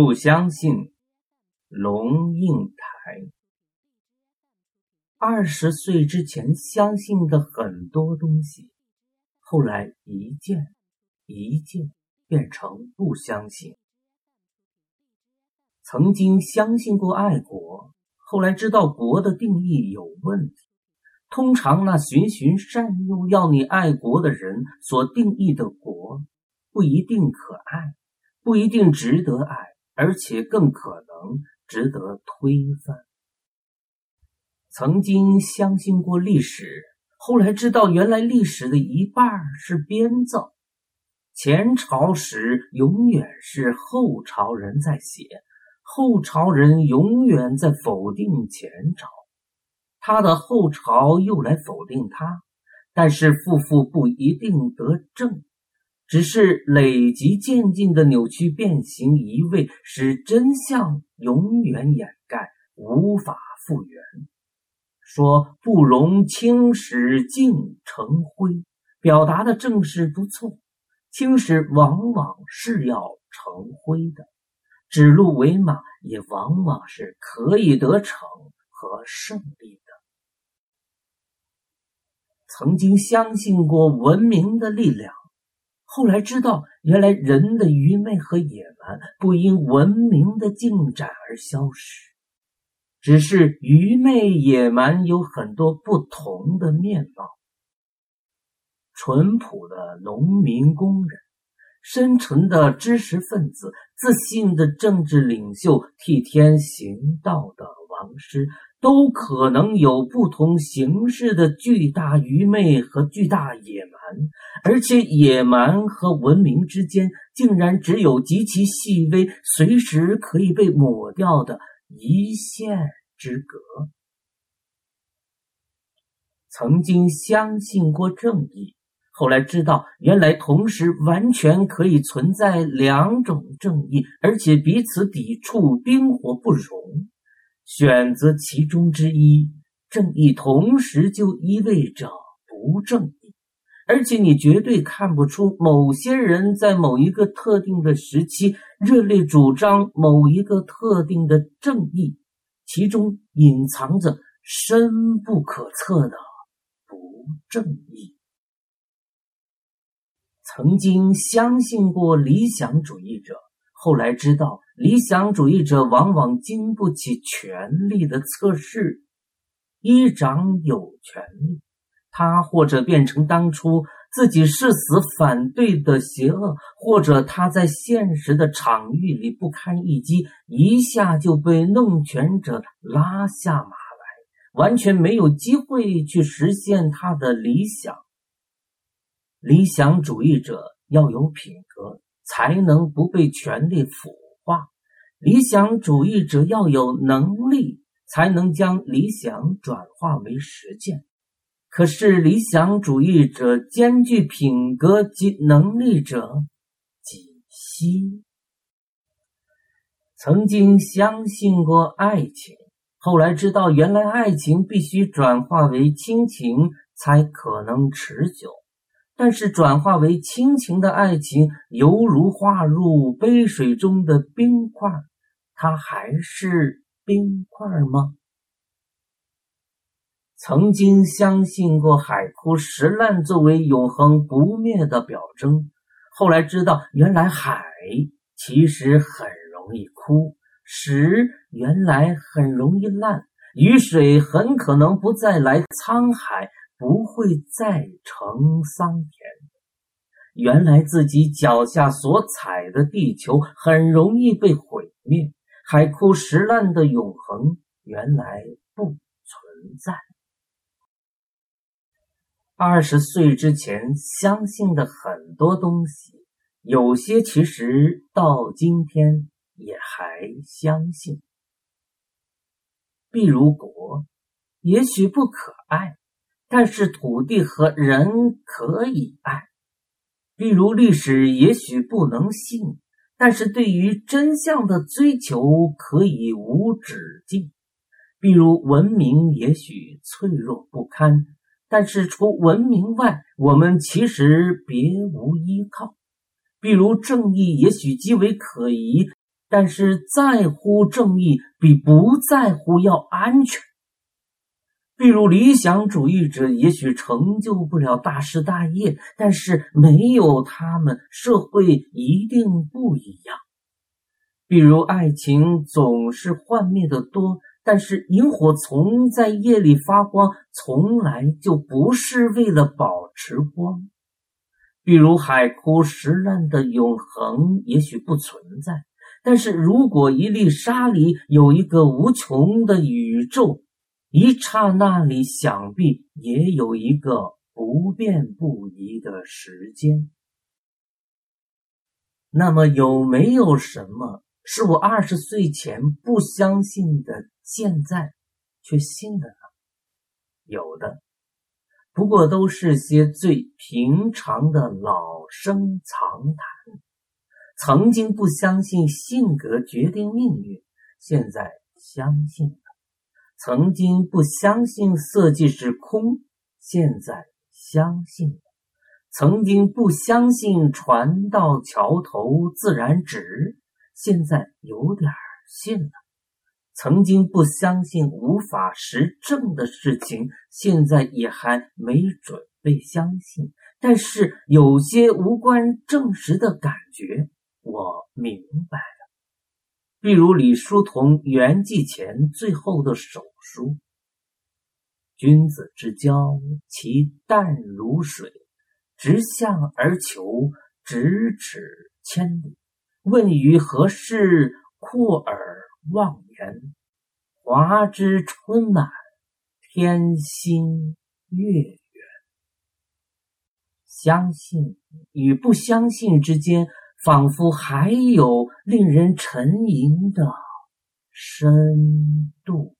不相信，龙应台。二十岁之前相信的很多东西，后来一件一件变成不相信。曾经相信过爱国，后来知道国的定义有问题。通常那循循善诱要你爱国的人所定义的国，不一定可爱，不一定值得爱，而且更可能值得推翻。曾经相信过历史，后来知道原来历史的一半是编造。前朝史永远是后朝人在写，后朝人永远在否定前朝，他的后朝又来否定他，但是夫妇不一定得正，只是累积渐进的扭曲变形移位，使真相永远掩盖，无法复原。说不容青史尽成灰，表达的正是不错。青史往往是要成灰的，指鹿为马也往往是可以得逞和胜利的。曾经相信过文明的力量，后来知道原来人的愚昧和野蛮不因文明的进展而消失。只是愚昧野蛮有很多不同的面貌。淳朴的农民工人，深沉的知识分子，自信的政治领袖，替天行道的王师，都可能有不同形式的巨大愚昧和巨大野蛮，而且野蛮和文明之间，竟然只有极其细微、随时可以被抹掉的。一线之隔。曾经相信过正义，后来知道原来同时完全可以存在两种正义，而且彼此抵触，冰火不容。选择其中之一，正义同时就意味着不正义。而且你绝对看不出某些人在某一个特定的时期热烈主张某一个特定的正义，其中隐藏着深不可测的不正义。曾经相信过理想主义者，后来知道理想主义者往往经不起权力的测试。一掌有权力。他或者变成当初自己誓死反对的邪恶，或者他在现实的场域里不堪一击，一下就被弄权者拉下马来，完全没有机会去实现他的理想。理想主义者要有品格，才能不被权力腐化；理想主义者要有能力，才能将理想转化为实践。可是，理想主义者兼具品格及能力者几稀。曾经相信过爱情，后来知道原来爱情必须转化为亲情才可能持久。但是，转化为亲情的爱情，犹如化入杯水中的冰块，它还是冰块吗？曾经相信过海枯石烂作为永恒不灭的表征，后来知道原来海其实很容易枯，石原来很容易烂，雨水很可能不再来沧海，不会再成桑田。原来自己脚下所踩的地球很容易被毁灭，海枯石烂的永恒原来不存在。二十岁之前相信的很多东西，有些其实到今天也还相信。比如国，也许不可爱，但是土地和人可以爱；比如历史，也许不能信，但是对于真相的追求可以无止境；比如文明，也许脆弱不堪。但是除文明外，我们其实别无依靠。比如正义，也许极为可疑，但是在乎正义比不在乎要安全。比如理想主义者也许成就不了大事大业，但是没有他们，社会一定不一样。比如爱情总是幻灭的多，但是萤火虫在夜里发光，从来就不是为了保持光。比如海枯石烂的永恒也许不存在，但是如果一粒沙里有一个无穷的宇宙。一刹那里，想必也有一个不变不移的时间。那么，有没有什么是我二十岁前不相信的，现在却信了呢？有的，不过都是些最平常的老生常谈。曾经不相信性格决定命运，现在相信了。曾经不相信色即是空，现在相信了；曾经不相信船到桥头自然直，现在有点信了；曾经不相信无法实证的事情，现在也还没准备相信。但是有些无关证实的感觉，我明白。比如李叔同圆寂前最后的手书：“君子之交，其淡如水，直向而求，咫尺千里。问于何事，阔而忘言。华之春满，天心月圆。”相信与不相信之间。仿佛还有令人沉吟的深度。